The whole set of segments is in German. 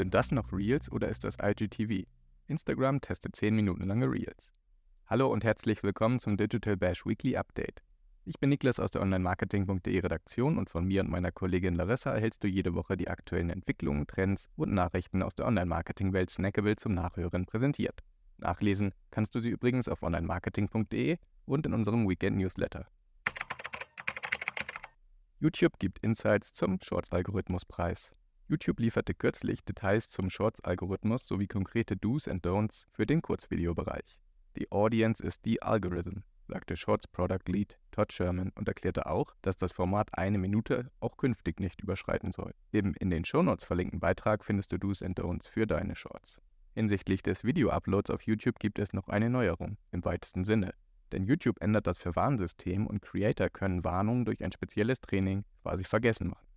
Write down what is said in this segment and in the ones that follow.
Sind das noch Reels oder ist das IGTV? Instagram testet 10 Minuten lange Reels. Hallo und herzlich willkommen zum Digital Bash Weekly Update. Ich bin Niklas aus der Online-Marketing.de Redaktion und von mir und meiner Kollegin Larissa erhältst du jede Woche die aktuellen Entwicklungen, Trends und Nachrichten aus der Online-Marketing-Welt Snackable zum Nachhören präsentiert. Nachlesen kannst du sie übrigens auf online-marketing.de und in unserem Weekend-Newsletter. YouTube gibt Insights zum Shorts-Algorithmus-Preis. YouTube lieferte kürzlich Details zum Shorts-Algorithmus sowie konkrete Do's and Don'ts für den Kurzvideobereich. Die Audience ist die Algorithm, sagte Shorts Product Lead Todd Sherman und erklärte auch, dass das Format eine Minute auch künftig nicht überschreiten soll. Im in den Shownotes verlinkten Beitrag findest du Do's and Don'ts für deine Shorts. Hinsichtlich des Video-Uploads auf YouTube gibt es noch eine Neuerung, im weitesten Sinne. Denn YouTube ändert das Verwarnsystem und Creator können Warnungen durch ein spezielles Training quasi vergessen machen.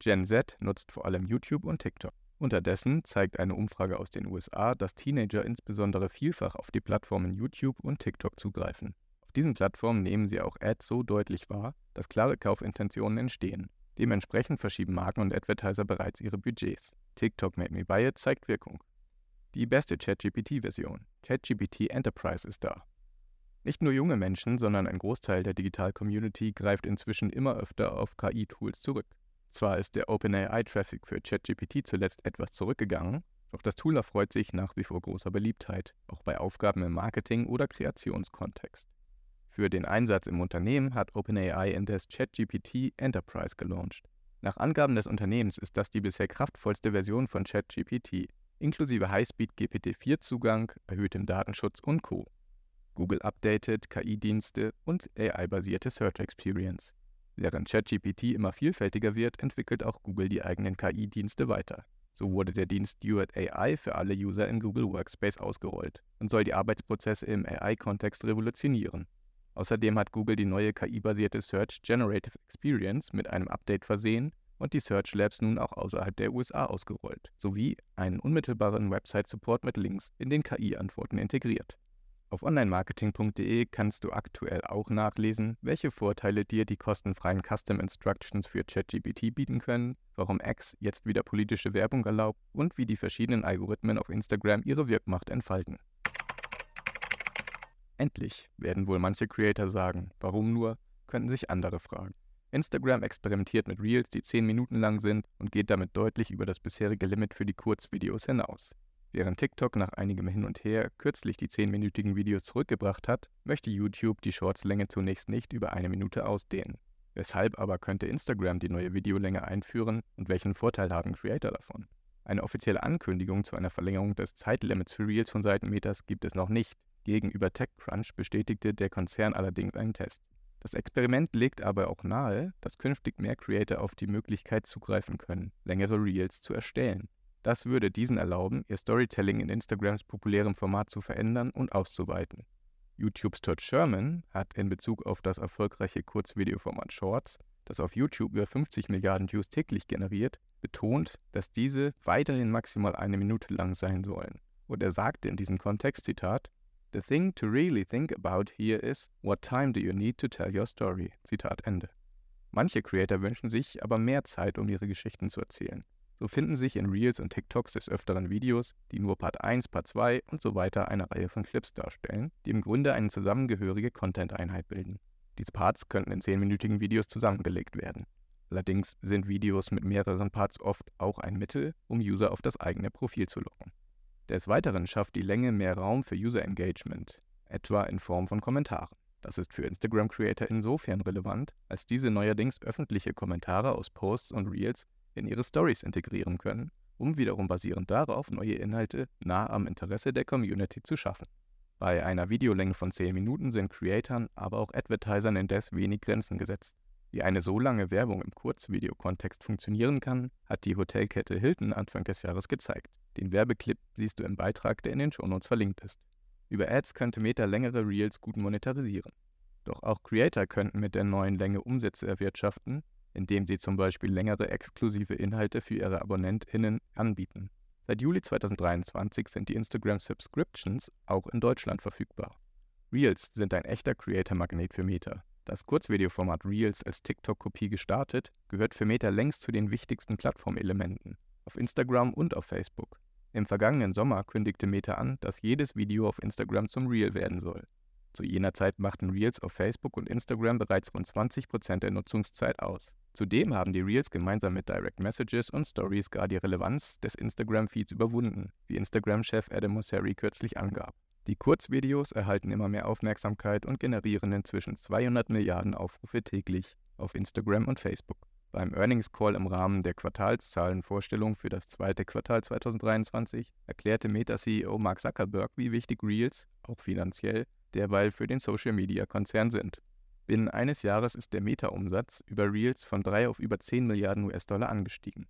Gen Z nutzt vor allem YouTube und TikTok. Unterdessen zeigt eine Umfrage aus den USA, dass Teenager insbesondere vielfach auf die Plattformen YouTube und TikTok zugreifen. Auf diesen Plattformen nehmen sie auch Ads so deutlich wahr, dass klare Kaufintentionen entstehen. Dementsprechend verschieben Marken und Advertiser bereits ihre Budgets. TikTok Made Me Buy It zeigt Wirkung. Die beste ChatGPT-Version, ChatGPT Enterprise, ist da. Nicht nur junge Menschen, sondern ein Großteil der Digital-Community greift inzwischen immer öfter auf KI-Tools zurück. Zwar ist der OpenAI-Traffic für ChatGPT zuletzt etwas zurückgegangen, doch das Tool erfreut sich nach wie vor großer Beliebtheit, auch bei Aufgaben im Marketing- oder Kreationskontext. Für den Einsatz im Unternehmen hat OpenAI indes ChatGPT Enterprise gelauncht. Nach Angaben des Unternehmens ist das die bisher kraftvollste Version von ChatGPT, inklusive Highspeed GPT-4-Zugang, erhöhtem Datenschutz und Co. Google updated KI-Dienste und AI-basierte Search Experience. Während ChatGPT immer vielfältiger wird, entwickelt auch Google die eigenen KI-Dienste weiter. So wurde der Dienst Duet AI für alle User in Google Workspace ausgerollt und soll die Arbeitsprozesse im AI-Kontext revolutionieren. Außerdem hat Google die neue KI-basierte Search Generative Experience mit einem Update versehen und die Search Labs nun auch außerhalb der USA ausgerollt, sowie einen unmittelbaren Website-Support mit Links in den KI-Antworten integriert. Auf onlinemarketing.de kannst du aktuell auch nachlesen, welche Vorteile dir die kostenfreien Custom Instructions für ChatGPT bieten können, warum X jetzt wieder politische Werbung erlaubt und wie die verschiedenen Algorithmen auf Instagram ihre Wirkmacht entfalten. Endlich, werden wohl manche Creator sagen. Warum nur, könnten sich andere fragen. Instagram experimentiert mit Reels, die 10 Minuten lang sind und geht damit deutlich über das bisherige Limit für die Kurzvideos hinaus. Während TikTok nach einigem Hin und Her kürzlich die 10-minütigen Videos zurückgebracht hat, möchte YouTube die Shortslänge zunächst nicht über eine Minute ausdehnen. Weshalb aber könnte Instagram die neue Videolänge einführen und welchen Vorteil haben Creator davon? Eine offizielle Ankündigung zu einer Verlängerung des Zeitlimits für Reels von Seitenmeters gibt es noch nicht. Gegenüber TechCrunch bestätigte der Konzern allerdings einen Test. Das Experiment legt aber auch nahe, dass künftig mehr Creator auf die Möglichkeit zugreifen können, längere Reels zu erstellen. Das würde diesen erlauben, ihr Storytelling in Instagrams populärem Format zu verändern und auszuweiten. YouTubes Todd Sherman hat in Bezug auf das erfolgreiche Kurzvideoformat Shorts, das auf YouTube über 50 Milliarden Views täglich generiert, betont, dass diese weiterhin maximal eine Minute lang sein sollen. Und er sagte in diesem Kontext, Zitat, The thing to really think about here is, what time do you need to tell your story? Zitat Ende. Manche Creator wünschen sich aber mehr Zeit, um ihre Geschichten zu erzählen. So finden sich in Reels und TikToks des Öfteren Videos, die nur Part 1, Part 2 und so weiter eine Reihe von Clips darstellen, die im Grunde eine zusammengehörige Content-Einheit bilden. Diese Parts könnten in 10-minütigen Videos zusammengelegt werden. Allerdings sind Videos mit mehreren Parts oft auch ein Mittel, um User auf das eigene Profil zu locken. Des Weiteren schafft die Länge mehr Raum für User Engagement, etwa in Form von Kommentaren. Das ist für Instagram-Creator insofern relevant, als diese neuerdings öffentliche Kommentare aus Posts und Reels in ihre Stories integrieren können, um wiederum basierend darauf neue Inhalte nah am Interesse der Community zu schaffen. Bei einer Videolänge von 10 Minuten sind Creatoren, aber auch Advertisern indes wenig Grenzen gesetzt. Wie eine so lange Werbung im Kurzvideokontext funktionieren kann, hat die Hotelkette Hilton Anfang des Jahres gezeigt. Den Werbeclip siehst du im Beitrag, der in den Shownotes verlinkt ist. Über Ads könnte Meta längere Reels gut monetarisieren. Doch auch Creator könnten mit der neuen Länge Umsätze erwirtschaften, indem sie zum Beispiel längere exklusive Inhalte für ihre AbonnentInnen anbieten. Seit Juli 2023 sind die Instagram Subscriptions auch in Deutschland verfügbar. Reels sind ein echter Creator-Magnet für Meta. Das Kurzvideoformat Reels als TikTok-Kopie gestartet, gehört für Meta längst zu den wichtigsten Plattformelementen. auf Instagram und auf Facebook. Im vergangenen Sommer kündigte Meta an, dass jedes Video auf Instagram zum Reel werden soll. Zu jener Zeit machten Reels auf Facebook und Instagram bereits rund 20% der Nutzungszeit aus. Zudem haben die Reels gemeinsam mit Direct Messages und Stories gar die Relevanz des Instagram-Feeds überwunden, wie Instagram-Chef Adam Mosseri kürzlich angab. Die Kurzvideos erhalten immer mehr Aufmerksamkeit und generieren inzwischen 200 Milliarden Aufrufe täglich auf Instagram und Facebook. Beim Earnings Call im Rahmen der Quartalszahlenvorstellung für das zweite Quartal 2023 erklärte Meta-CEO Mark Zuckerberg, wie wichtig Reels, auch finanziell, derweil für den Social-Media-Konzern sind. Binnen eines Jahres ist der Meta-Umsatz über Reels von 3 auf über 10 Milliarden US-Dollar angestiegen.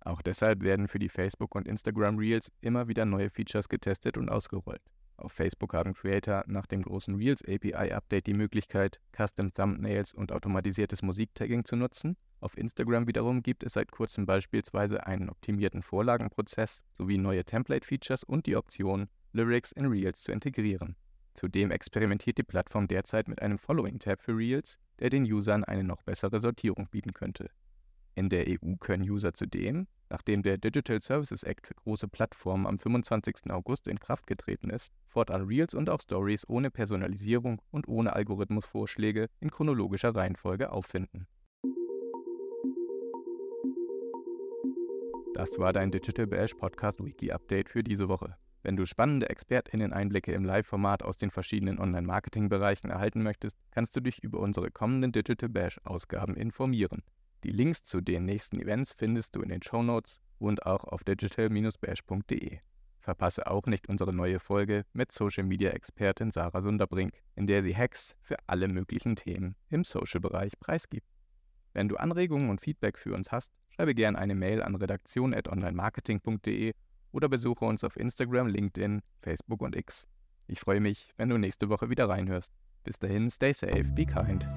Auch deshalb werden für die Facebook- und Instagram Reels immer wieder neue Features getestet und ausgerollt. Auf Facebook haben Creator nach dem großen Reels API-Update die Möglichkeit, Custom Thumbnails und automatisiertes Musiktagging zu nutzen. Auf Instagram wiederum gibt es seit kurzem beispielsweise einen optimierten Vorlagenprozess sowie neue Template-Features und die Option, Lyrics in Reels zu integrieren. Zudem experimentiert die Plattform derzeit mit einem Following-Tab für Reels, der den Usern eine noch bessere Sortierung bieten könnte. In der EU können User zudem, nachdem der Digital Services Act für große Plattformen am 25. August in Kraft getreten ist, fortan Reels und auch Stories ohne Personalisierung und ohne Algorithmusvorschläge in chronologischer Reihenfolge auffinden. Das war dein Digital Bash Podcast Weekly Update für diese Woche. Wenn du spannende ExpertInnen-Einblicke im Live-Format aus den verschiedenen Online-Marketing-Bereichen erhalten möchtest, kannst du dich über unsere kommenden Digital Bash-Ausgaben informieren. Die Links zu den nächsten Events findest du in den Show Notes und auch auf digital-bash.de. Verpasse auch nicht unsere neue Folge mit Social-Media-Expertin Sarah Sunderbrink, in der sie Hacks für alle möglichen Themen im Social-Bereich preisgibt. Wenn du Anregungen und Feedback für uns hast, schreibe gerne eine Mail an redaktion.onlinemarketing.de oder besuche uns auf Instagram, LinkedIn, Facebook und X. Ich freue mich, wenn du nächste Woche wieder reinhörst. Bis dahin, stay safe, be kind.